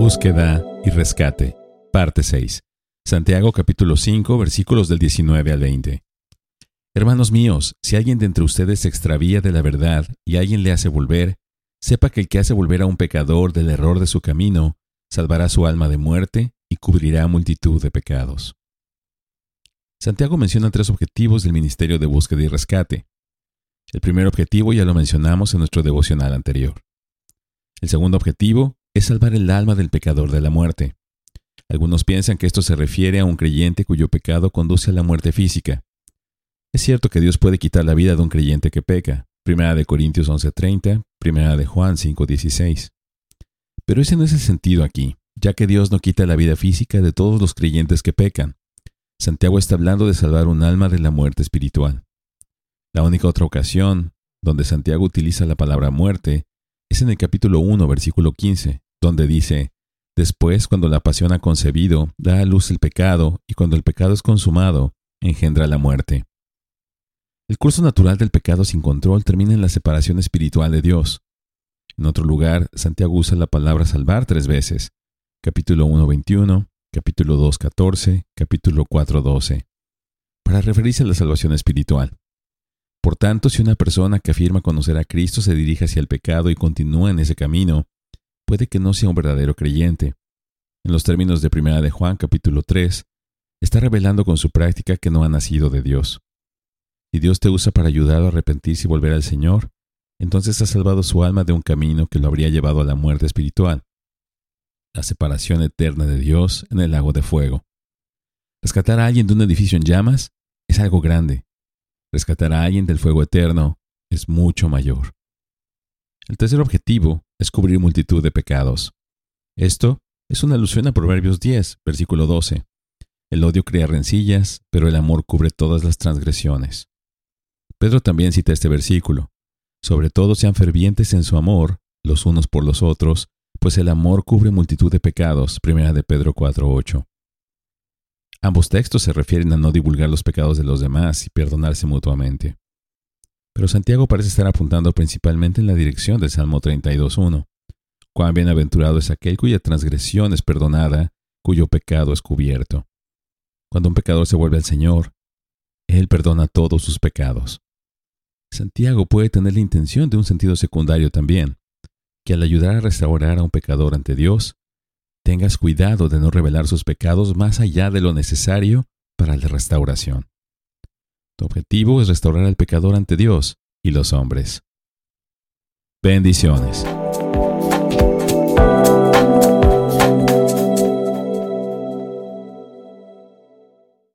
Búsqueda y rescate. Parte 6. Santiago capítulo 5 versículos del 19 al 20. Hermanos míos, si alguien de entre ustedes se extravía de la verdad y alguien le hace volver, sepa que el que hace volver a un pecador del error de su camino, salvará su alma de muerte y cubrirá multitud de pecados. Santiago menciona tres objetivos del Ministerio de Búsqueda y Rescate. El primer objetivo ya lo mencionamos en nuestro devocional anterior. El segundo objetivo salvar el alma del pecador de la muerte. Algunos piensan que esto se refiere a un creyente cuyo pecado conduce a la muerte física. Es cierto que Dios puede quitar la vida de un creyente que peca, Primera de Corintios 11:30, Primera de Juan 5:16. Pero ese no es el sentido aquí, ya que Dios no quita la vida física de todos los creyentes que pecan. Santiago está hablando de salvar un alma de la muerte espiritual. La única otra ocasión donde Santiago utiliza la palabra muerte es en el capítulo 1, versículo 15, donde dice, Después, cuando la pasión ha concebido, da a luz el pecado, y cuando el pecado es consumado, engendra la muerte. El curso natural del pecado sin control termina en la separación espiritual de Dios. En otro lugar, Santiago usa la palabra salvar tres veces, capítulo 1, 21, capítulo 2, 14, capítulo 4, 12, para referirse a la salvación espiritual. Por tanto, si una persona que afirma conocer a Cristo se dirige hacia el pecado y continúa en ese camino, puede que no sea un verdadero creyente. En los términos de Primera de Juan capítulo 3, está revelando con su práctica que no ha nacido de Dios. Si Dios te usa para ayudarlo a arrepentirse y volver al Señor, entonces ha salvado su alma de un camino que lo habría llevado a la muerte espiritual, la separación eterna de Dios en el lago de fuego. Rescatar a alguien de un edificio en llamas es algo grande, rescatar a alguien del fuego eterno es mucho mayor. El tercer objetivo es cubrir multitud de pecados. Esto es una alusión a Proverbios 10, versículo 12. El odio crea rencillas, pero el amor cubre todas las transgresiones. Pedro también cita este versículo. Sobre todo sean fervientes en su amor, los unos por los otros, pues el amor cubre multitud de pecados. Primera de Pedro 4:8. Ambos textos se refieren a no divulgar los pecados de los demás y perdonarse mutuamente. Pero Santiago parece estar apuntando principalmente en la dirección del Salmo 32.1. Cuán bienaventurado es aquel cuya transgresión es perdonada, cuyo pecado es cubierto. Cuando un pecador se vuelve al Señor, Él perdona todos sus pecados. Santiago puede tener la intención de un sentido secundario también, que al ayudar a restaurar a un pecador ante Dios, tengas cuidado de no revelar sus pecados más allá de lo necesario para la restauración. Tu objetivo es restaurar al pecador ante Dios y los hombres. Bendiciones.